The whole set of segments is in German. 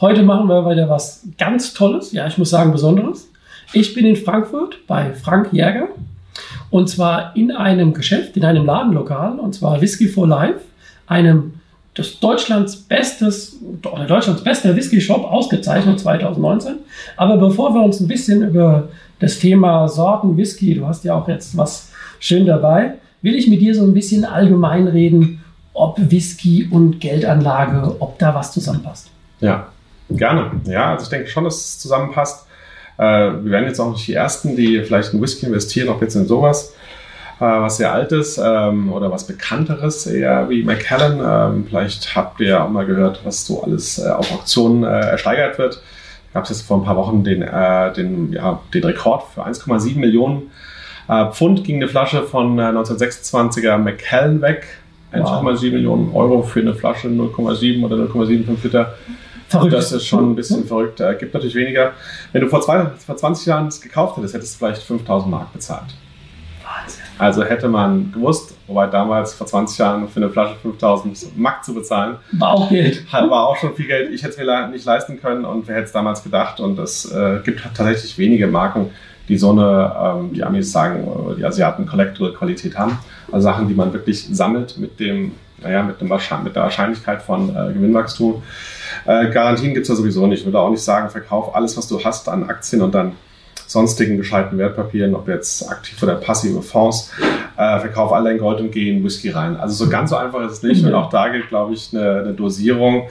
Heute machen wir wieder was ganz Tolles, ja, ich muss sagen Besonderes. Ich bin in Frankfurt bei Frank Jäger und zwar in einem Geschäft, in einem Ladenlokal und zwar Whisky for Life, einem des Deutschlands bestes oder Deutschlands bester Whisky Shop ausgezeichnet 2019. Aber bevor wir uns ein bisschen über das Thema Sorten Whisky, du hast ja auch jetzt was schön dabei, will ich mit dir so ein bisschen allgemein reden, ob Whisky und Geldanlage, ob da was zusammenpasst. Ja, Gerne. Ja, also ich denke schon, dass es zusammenpasst. Äh, wir werden jetzt auch nicht die Ersten, die vielleicht in Whisky investieren, ob jetzt in sowas, äh, was sehr altes ähm, oder was bekannteres, eher wie Macallan. Ähm, vielleicht habt ihr auch mal gehört, was so alles äh, auf Auktionen äh, ersteigert wird. Gab es jetzt vor ein paar Wochen den, äh, den, ja, den Rekord für 1,7 Millionen äh, Pfund ging eine Flasche von 1926er Macallan weg. 1,7 wow. Millionen Euro für eine Flasche 0,7 oder 0,75 Liter. Verrückt. Das ist schon ein bisschen verrückt. Äh, gibt natürlich weniger. Wenn du vor, zwei, vor 20 Jahren es gekauft hättest, hättest du vielleicht 5000 Mark bezahlt. Wahnsinn. Also hätte man gewusst, wobei damals vor 20 Jahren für eine Flasche 5000 Mark zu bezahlen. War auch Geld. War auch schon viel Geld. Ich hätte es mir nicht leisten können und wer hätte es damals gedacht. Und es äh, gibt tatsächlich wenige Marken, die so eine, ähm, die Amis sagen, die Asiaten Collectible-Qualität haben. Also Sachen, die man wirklich sammelt mit dem, naja, mit, dem, mit der Wahrscheinlichkeit von äh, Gewinnwachstum. Äh, Garantien gibt es ja sowieso nicht. Ich würde auch nicht sagen, verkauf alles, was du hast an Aktien und dann sonstigen gescheiten Wertpapieren, ob jetzt aktiv oder passive Fonds, äh, verkauf all dein Gold und geh in Whisky rein. Also so ganz so einfach ist es nicht. Und auch da gilt, glaube ich, eine, eine Dosierung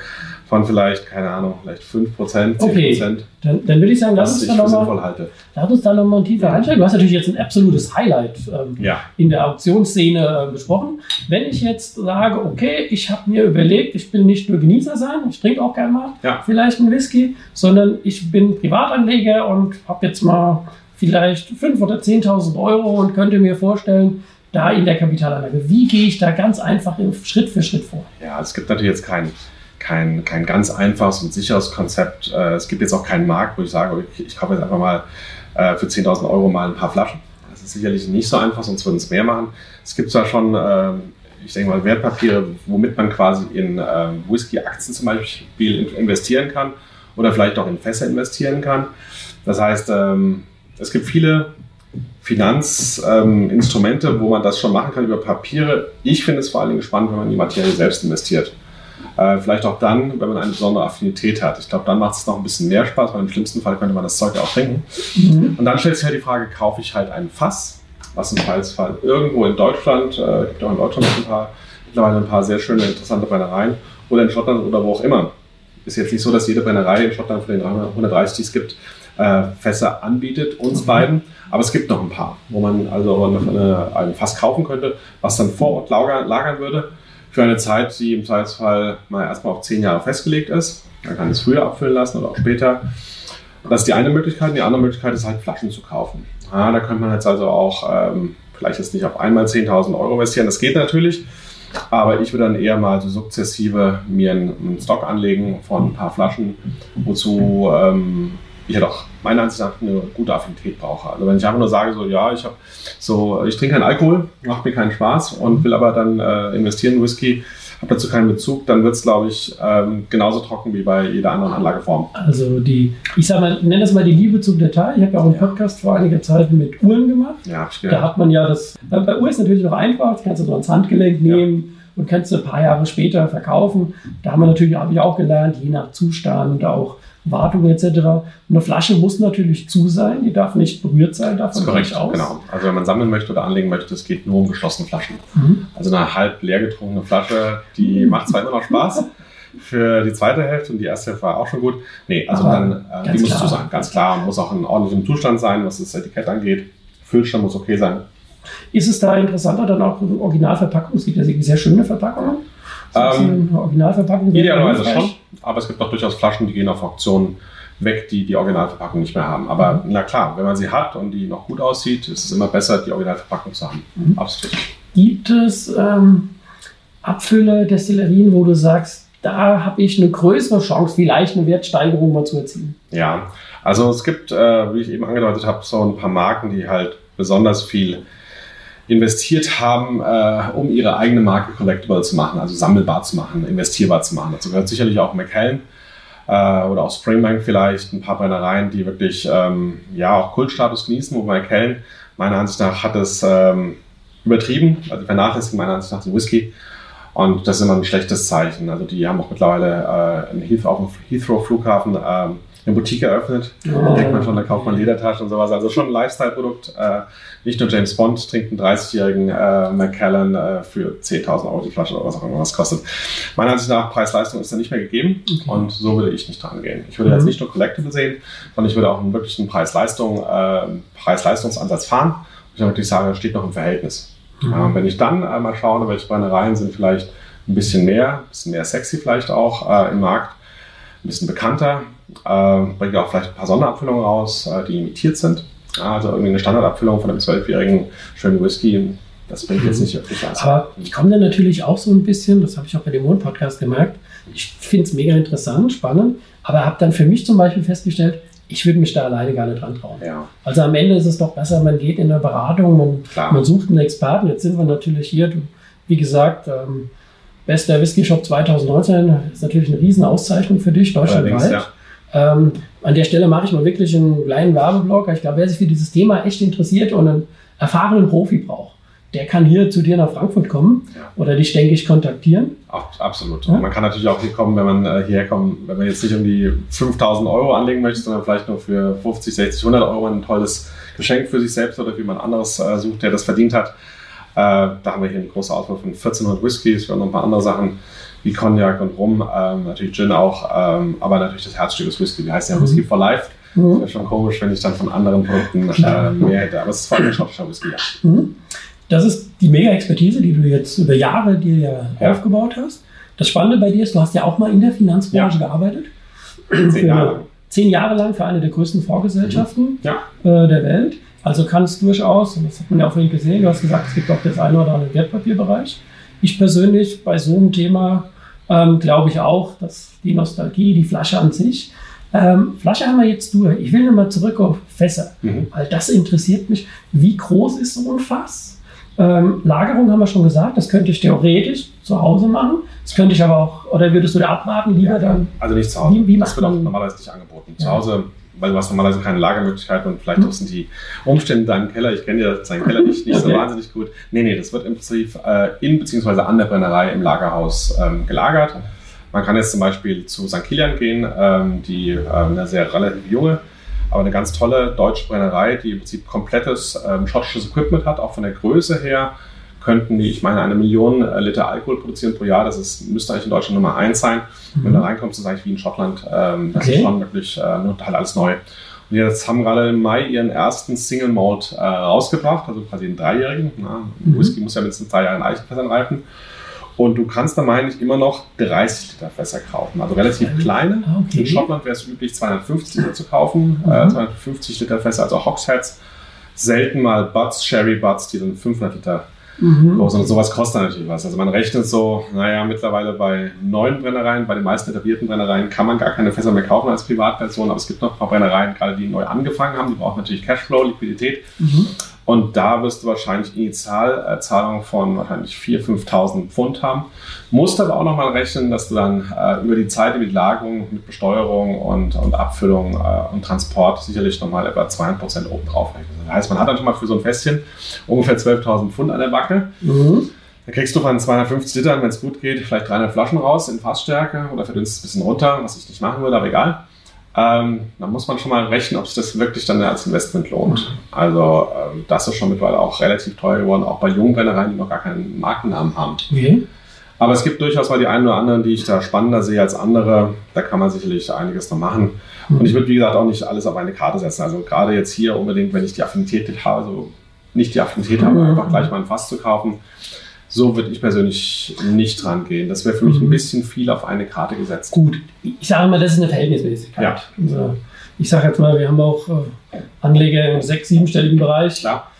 von vielleicht, keine Ahnung, vielleicht 5%, 10%. Okay, dann, dann würde ich sagen, lass uns, da nochmal, lass uns da nochmal tiefer einsteigen. Du hast natürlich jetzt ein absolutes Highlight ähm, ja. in der Auktionsszene äh, besprochen. Wenn ich jetzt sage, okay, ich habe mir überlegt, ich will nicht nur Genießer sein, ich trinke auch gerne mal ja. vielleicht einen Whisky, sondern ich bin Privatanleger und habe jetzt mal vielleicht 5.000 oder 10.000 Euro und könnte mir vorstellen, da in der Kapitalanlage. Wie gehe ich da ganz einfach Schritt für Schritt vor? Ja, es gibt natürlich jetzt keinen kein, kein ganz einfaches und sicheres Konzept. Äh, es gibt jetzt auch keinen Markt, wo ich sage, ich, ich kaufe jetzt einfach mal äh, für 10.000 Euro mal ein paar Flaschen. Das ist sicherlich nicht so einfach, sonst würden es mehr machen. Es gibt zwar schon, ähm, ich denke mal, Wertpapiere, womit man quasi in ähm, Whisky-Aktien zum Beispiel investieren kann oder vielleicht auch in Fässer investieren kann. Das heißt, ähm, es gibt viele Finanzinstrumente, wo man das schon machen kann über Papiere. Ich finde es vor allen Dingen spannend, wenn man in die Materie selbst investiert. Äh, vielleicht auch dann, wenn man eine besondere Affinität hat. Ich glaube, dann macht es noch ein bisschen mehr Spaß, weil im schlimmsten Fall könnte man das Zeug auch trinken. Mhm. Und dann stellt sich halt die Frage, kaufe ich halt ein Fass, was im Fallsfall irgendwo in Deutschland, äh, gibt auch in Deutschland ein paar, mittlerweile ein paar sehr schöne, interessante Brennereien, oder in Schottland oder wo auch immer. Ist jetzt nicht so, dass jede Brennerei in Schottland von den 130, die es gibt, äh, Fässer anbietet, uns mhm. beiden. Aber es gibt noch ein paar, wo man also eine, ein Fass kaufen könnte, was dann vor Ort lagern, lagern würde für eine Zeit, die im Zweifelsfall mal erstmal auf zehn Jahre festgelegt ist. Man kann es früher abfüllen lassen oder auch später. Das ist die eine Möglichkeit. Die andere Möglichkeit ist halt Flaschen zu kaufen. Ja, da könnte man jetzt also auch ähm, vielleicht jetzt nicht auf einmal 10.000 Euro investieren. Das geht natürlich. Aber ich würde dann eher mal so sukzessive mir einen, Stock anlegen von ein paar Flaschen, wozu ähm, ich halt auch meiner Ansicht nach eine gute Affinität brauche. Also wenn ich einfach nur sage, so ja, ich habe so, ich trinke keinen Alkohol, macht mir keinen Spaß und will aber dann äh, investieren in Whisky, habe dazu keinen Bezug, dann wird es, glaube ich, ähm, genauso trocken wie bei jeder anderen Anlageform. Also die, ich sage mal, nenne das mal die Liebe zum Detail. Ich habe ja auch einen Podcast vor einiger Zeit mit Uhren gemacht. Ja, Da hat man ja das, bei Uhr ist natürlich noch einfach, das kannst du so ans Handgelenk nehmen. Ja und kannst du ein paar Jahre später verkaufen. Da haben wir natürlich hab ich auch gelernt, je nach Zustand und auch Wartung etc. Eine Flasche muss natürlich zu sein, die darf nicht berührt sein, davon gehe ich aus. genau. Also wenn man sammeln möchte oder anlegen möchte, es geht nur um geschlossene Flaschen. Mhm. Also eine halb leer getrunkene Flasche, die macht zwar immer noch Spaß für die zweite Hälfte und die erste Hälfte war auch schon gut. Nee, also Aber dann, äh, die muss klar. zu sein, ganz klar. Muss auch in ordentlichem Zustand sein, was das Etikett angeht. Füllstand muss okay sein. Ist es da interessanter dann auch eine Originalverpackung? Es gibt ja sehr schöne Verpackungen. Ähm, eine Originalverpackung Idealerweise schon, aber es gibt auch durchaus Flaschen, die gehen auf Auktionen weg, die die Originalverpackung nicht mehr haben. Aber na klar, wenn man sie hat und die noch gut aussieht, ist es immer besser, die Originalverpackung zu haben. Mhm. Absolut. Gibt es ähm, Abfüller, Destillerien, wo du sagst, da habe ich eine größere Chance, vielleicht eine Wertsteigerung mal zu erzielen? Ja, also es gibt, äh, wie ich eben angedeutet habe, so ein paar Marken, die halt besonders viel investiert haben, äh, um ihre eigene Marke collectible zu machen, also sammelbar zu machen, investierbar zu machen. Dazu gehört sicherlich auch McKellen äh, oder auch Springbank vielleicht, ein paar Brennereien, die wirklich ähm, ja auch Kultstatus genießen, wo McKellen meiner Ansicht nach hat es ähm, übertrieben, also vernachlässigt meiner Ansicht nach den Whisky. Und das ist immer ein schlechtes Zeichen. Also die haben auch mittlerweile äh, in Heath, auf dem Heathrow Flughafen ähm, eine Boutique eröffnet. Da denkt man schon, da kauft man Ledertaschen und sowas. Also schon ein Lifestyle-Produkt. Äh, nicht nur James Bond trinkt einen 30-jährigen äh, Macallan äh, für 10.000 Euro die Flasche oder was auch immer was kostet. Meiner Ansicht nach, Preis-Leistung ist da nicht mehr gegeben. Okay. Und so würde ich nicht dran gehen. Ich würde Mhm. jetzt nicht nur Collectible sehen, sondern ich würde auch einen wirklichen Preis-Leistung, äh, Preis-Leistungsansatz fahren. Und ich wirklich sage, das steht noch im Verhältnis. Mhm. Ähm, wenn ich dann einmal schaue, welche Brennereien sind vielleicht ein bisschen mehr, ein bisschen mehr sexy vielleicht auch äh, im Markt, ein bisschen bekannter, äh, bringt auch vielleicht ein paar Sonderabfüllungen raus, äh, die imitiert sind. Also irgendwie eine Standardabfüllung von einem zwölfjährigen schönen Whisky, das bringt jetzt nicht wirklich was. Aber ich komme dann natürlich auch so ein bisschen, das habe ich auch bei dem Mond-Podcast gemerkt, ich finde es mega interessant, spannend, aber habe dann für mich zum Beispiel festgestellt, ich würde mich da alleine gar nicht dran trauen. ja, Also am Ende ist es doch besser, man geht in eine Beratung, man, man sucht einen Experten. Jetzt sind wir natürlich hier, du, wie gesagt, ähm, bester Whisky Shop 2019 ist natürlich eine Riesenauszeichnung für dich, deutschlandweit. ja. Ähm, an der Stelle mache ich mal wirklich einen kleinen Werbeblock. Ich glaube, wer sich für dieses Thema echt interessiert und einen erfahrenen Profi braucht, der kann hier zu dir nach Frankfurt kommen Ja. oder dich, denke ich, kontaktieren. Ab- Absolut. Ja? Man kann natürlich auch hier kommen, wenn man äh, hierher kommt, wenn man jetzt nicht um die 5000 Euro anlegen möchte, sondern vielleicht nur für 50, 60, 100 Euro ein tolles Geschenk für sich selbst oder für jemand anderes äh, sucht, der das verdient hat. Äh, da haben wir hier eine große Auswahl von 1400 Whiskys, wir haben noch ein paar andere Sachen wie Cognac und Rum, ähm, natürlich Gin auch, ähm, aber natürlich das Herzstück ist Whisky. Die heißt ja Mhm. Whisky for Life. Mhm. Wäre schon komisch, wenn ich dann von anderen Produkten äh, mehr hätte. Aber es ist vor allem ein schottischer Whisky, ja. Mhm. Das ist die Mega-Expertise, die du jetzt über Jahre dir ja, Ja. aufgebaut hast. Das Spannende bei dir ist, du hast ja auch mal in der Finanzbranche gearbeitet. Zehn Jahre. Zehn Jahre lang für eine der größten Vorgesellschaften Ja. äh, der Welt. Also kann es durchaus, und das hat man ja auch vorhin gesehen, du hast gesagt, es gibt auch das eine oder andere Wertpapierbereich. Ich persönlich bei so einem Thema ähm, glaube ich auch, dass die Nostalgie, die Flasche an sich, ähm, Flasche haben wir jetzt durch. Ich will nochmal zurück auf Fässer, Mhm. weil das interessiert mich. Wie groß ist so ein Fass? Ähm, Lagerung haben wir schon gesagt, das könnte ich theoretisch zu Hause machen. Das könnte ich aber auch, oder würdest du da abraten, lieber dann? Also nicht zu Hause. Wie- wie das wird auch normalerweise nicht angeboten. Zu Ja. Hause, weil du hast normalerweise keine Lagermöglichkeiten und vielleicht Mhm. auch sind die Umstände in deinem Keller, ich kenne ja seinen Keller nicht, nicht Okay. so wahnsinnig gut. Nee, nee, das wird im Prinzip äh, in bzw. an der Brennerei im Lagerhaus ähm, gelagert. Man kann jetzt zum Beispiel zu St. Kilian gehen, ähm, die ähm, eine sehr relativ junge, aber eine ganz tolle deutsche Brennerei, die im Prinzip komplettes ähm, schottisches Equipment hat, auch von der Größe her könnten die, ich meine, eine Million äh, Liter Alkohol produzieren pro Jahr. Das ist, müsste eigentlich in Deutschland Nummer eins sein. Wenn du da reinkommst, ist es eigentlich wie in Schottland. Ähm, das Okay. ist schon wirklich äh, nur halt alles neu. Und die jetzt haben gerade im Mai ihren ersten Single Malt äh, rausgebracht, also quasi einen dreijährigen. Na, Mhm. Whisky muss ja mindestens drei Jahre in Eichenfässern reifen. Und du kannst da, meine ich, immer noch 30 Liter Fässer kaufen. Also relativ kleine. Ah, okay. In Schottland wäre es üblich, 250 Liter zu kaufen. Mhm. Äh, 250 Liter Fässer, also Hogsheads. Selten mal Butts, Sherry Butts, die sind 500 Liter Mhm. groß. Und sowas kostet natürlich was. Also man rechnet so, naja, mittlerweile bei neuen Brennereien, bei den meisten etablierten Brennereien kann man gar keine Fässer mehr kaufen als Privatperson. Aber es gibt noch ein paar Brennereien, gerade die neu angefangen haben, die brauchen natürlich Cashflow, Liquidität. Mhm. Und da wirst du wahrscheinlich Initialzahlungen von wahrscheinlich 4.000, 5.000 Pfund haben. Musst aber auch nochmal rechnen, dass du dann äh, über die Zeit, über die Lagerung mit Besteuerung und, und Abfüllung äh, und Transport sicherlich nochmal etwa 2% oben drauf rechnest. Das heißt, man hat dann schon mal für so ein Fässchen ungefähr 12.000 Pfund an der Backe. Mhm. Dann kriegst du von 250 Litern, wenn es gut geht, vielleicht 300 Flaschen raus in Fassstärke oder verdünnst es ein bisschen runter, was ich nicht machen würde, aber egal. Ähm, dann muss man schon mal rechnen, ob sich das wirklich dann als Investment lohnt. Also ähm, das ist schon mittlerweile auch relativ teuer geworden, auch bei jungen Brennereien, die noch gar keinen Markennamen haben. Okay. Aber es gibt durchaus mal die einen oder anderen, die ich da spannender sehe als andere. Da kann man sicherlich einiges noch machen. Und ich würde, wie gesagt, auch nicht alles auf eine Karte setzen. Also gerade jetzt hier unbedingt, wenn ich die Affinität habe, also nicht die Affinität habe, einfach gleich mal ein Fass zu kaufen. So würde ich persönlich nicht dran gehen. Das wäre für mich ein bisschen viel auf eine Karte gesetzt. Gut, ich sage mal, das ist eine Verhältnismäßigkeit. Ja. Also, ich sage jetzt mal, wir haben auch äh, Anleger im sechs-, siebenstelligen Bereich. Klar.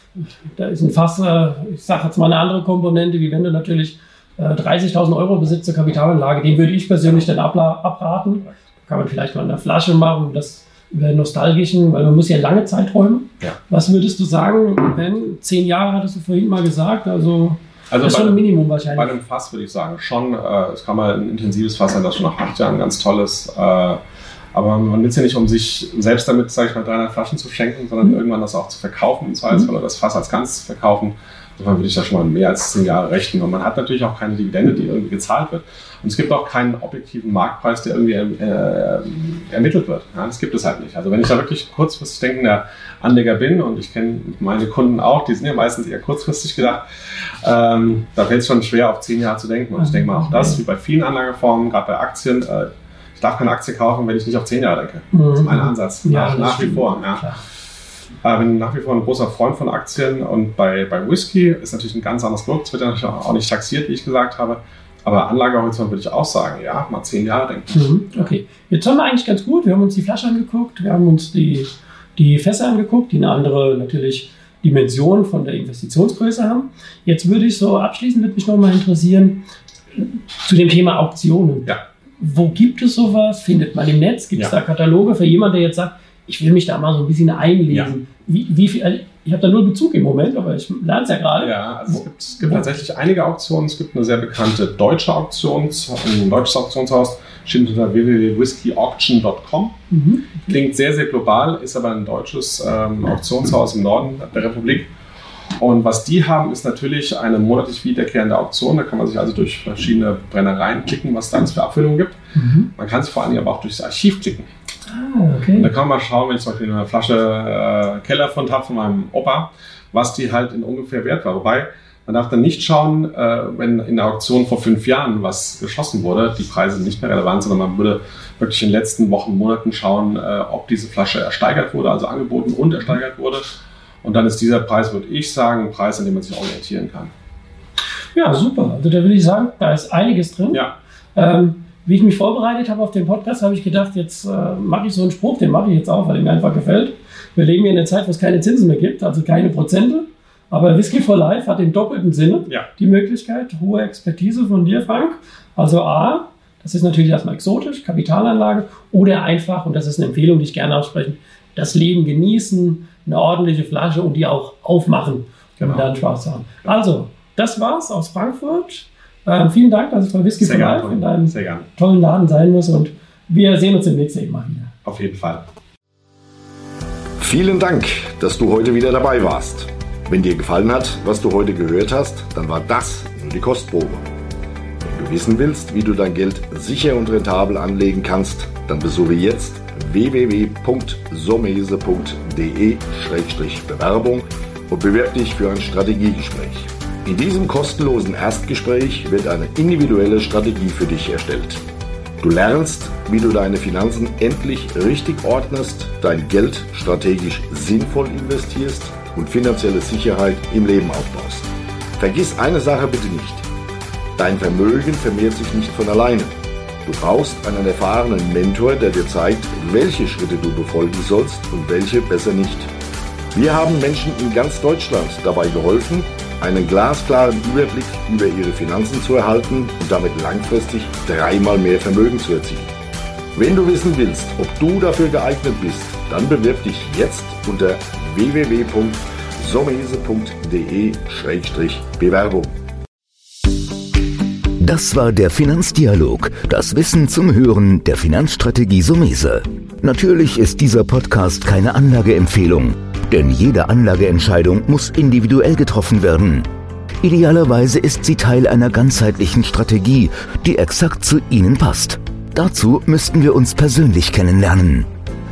Da ist ein Fass, äh, ich sage jetzt mal eine andere Komponente, wie wenn du natürlich äh, 30.000 Euro besitzt zur Kapitalanlage, den würde ich persönlich dann abraten. Kann man vielleicht mal in der Flasche machen, das über nostalgischen, weil man muss ja lange Zeiträume. Ja. Was würdest du sagen, wenn zehn Jahre hattest du vorhin mal gesagt, also, Also das ist bei- schon ein Minimum Bei wahrscheinlich. einem Fass würde ich sagen, schon. Äh, es kann mal ein intensives Fass sein, das schon nach acht Jahren ganz toll ist. Äh, aber man will es ja nicht, um sich selbst damit, sage ich mal, 300 Flaschen zu schenken, sondern Mhm. irgendwann das auch zu verkaufen, im Zweifelsfall, oder das Fass als Ganzes zu verkaufen. Insofern würde ich da schon mal mehr als zehn Jahre rechnen. Und man hat natürlich auch keine Dividende, die irgendwie gezahlt wird. Und es gibt auch keinen objektiven Marktpreis, der irgendwie äh, ermittelt wird. Ja, das gibt es halt nicht. Also wenn ich da wirklich kurzfristig denkender Anleger bin und ich kenne meine Kunden auch, die sind ja meistens eher kurzfristig gedacht, ähm, da fällt es schon schwer, auf zehn Jahre zu denken. Und ich denke mal auch das, wie bei vielen Anlageformen, gerade bei Aktien, äh, ich darf keine Aktie kaufen, wenn ich nicht auf zehn Jahre denke. Das ist mein Ansatz. Ja, nach nach wie vor. Ja. Klar. Äh, bin nach wie vor ein großer Freund von Aktien und bei, bei Whisky ist natürlich ein ganz anderes Produkt. Es wird ja natürlich auch nicht taxiert, wie ich gesagt habe. Aber Anlagehorizont würde ich auch sagen, ja, mal zehn Jahre denken. Mhm, Okay, jetzt haben wir eigentlich ganz gut. Wir haben uns die Flasche angeguckt, wir haben uns die, die Fässer angeguckt, die eine andere natürlich Dimension von der Investitionsgröße haben. Jetzt würde ich so abschließend, würde mich nochmal interessieren, zu dem Thema Auktionen. Ja. Wo gibt es sowas? Findet man im Netz? Gibt es Ja. da Kataloge für jemanden, der jetzt sagt, ich will mich da mal so ein bisschen einlesen? Wie, wie viel, ich habe da null Bezug im Moment, aber ich lerne es ja gerade. Ja, also es gibt, es gibt tatsächlich einige Auktionen. Es gibt eine sehr bekannte deutsche Auktion, ein deutsches Auktionshaus, steht unter www.whiskyauction.com. Mhm. Klingt sehr, sehr global, ist aber ein deutsches ähm, Auktionshaus im Norden der Republik. Und was die haben, ist natürlich eine monatlich wiederkehrende Auktion. Da kann man sich also durch verschiedene Brennereien klicken, was da alles für Abfüllungen gibt. Mhm. Man kann sich vor allen Dingen aber auch durchs Archiv klicken. Ah, Und da okay. kann man mal schauen, wenn ich zum Beispiel eine Flasche äh, Kellerfund habe von meinem Opa, was die halt in ungefähr wert war. Wobei, man darf dann nicht schauen, äh, wenn in der Auktion vor fünf Jahren was geschossen wurde, die Preise sind nicht mehr relevant, sondern man würde wirklich in den letzten Wochen, Monaten schauen, äh, ob diese Flasche ersteigert wurde, also angeboten und ersteigert wurde. Und dann ist dieser Preis, würde ich sagen, ein Preis, an dem man sich orientieren kann. Ja, super. Also da würde ich sagen, da ist einiges drin. Ja, Ähm, wie ich mich vorbereitet habe auf den Podcast, habe ich gedacht, jetzt äh, mache ich so einen Spruch, den mache ich jetzt auch, weil er mir einfach gefällt. Wir leben hier in einer Zeit, wo es keine Zinsen mehr gibt, also keine Prozente. Aber Whisky for Life hat im doppelten Sinne ja. die Möglichkeit, hohe Expertise von dir, Frank. Also A, das ist natürlich erstmal exotisch, Kapitalanlage, oder einfach, und das ist eine Empfehlung, die ich gerne ausspreche, das Leben genießen, eine ordentliche Flasche und die auch aufmachen, Genau. um dann Spaß haben. Also, das war's aus Frankfurt. Ähm, vielen Dank, dass ich bei Whisky Sehr for. Life in deinem tollen Laden sein muss und wir sehen uns demnächst eben mal wieder. Auf jeden Fall. Vielen Dank, dass du heute wieder dabei warst. Wenn dir gefallen hat, was du heute gehört hast, dann war das nur die Kostprobe. Wenn du wissen willst, wie du dein Geld sicher und rentabel anlegen kannst, dann besuche jetzt www.somese.de-bewerbung und bewirb dich für ein Strategiegespräch. In diesem kostenlosen Erstgespräch wird eine individuelle Strategie für dich erstellt. Du lernst, wie du deine Finanzen endlich richtig ordnest, dein Geld strategisch sinnvoll investierst und finanzielle Sicherheit im Leben aufbaust. Vergiss eine Sache bitte nicht. Dein Vermögen vermehrt sich nicht von alleine. Du brauchst einen erfahrenen Mentor, der dir zeigt, welche Schritte du befolgen sollst und welche besser nicht. Wir haben Menschen in ganz Deutschland dabei geholfen, einen glasklaren Überblick über ihre Finanzen zu erhalten und damit langfristig dreimal mehr Vermögen zu erzielen. Wenn du wissen willst, ob du dafür geeignet bist, dann bewirb dich jetzt unter www.somese.de-bewerbung. Das war der Finanzdialog, das Wissen zum Hören der Finanzstrategie Sumese. Natürlich ist dieser Podcast keine Anlageempfehlung, denn jede Anlageentscheidung muss individuell getroffen werden. Idealerweise ist sie Teil einer ganzheitlichen Strategie, die exakt zu Ihnen passt. Dazu müssten wir uns persönlich kennenlernen.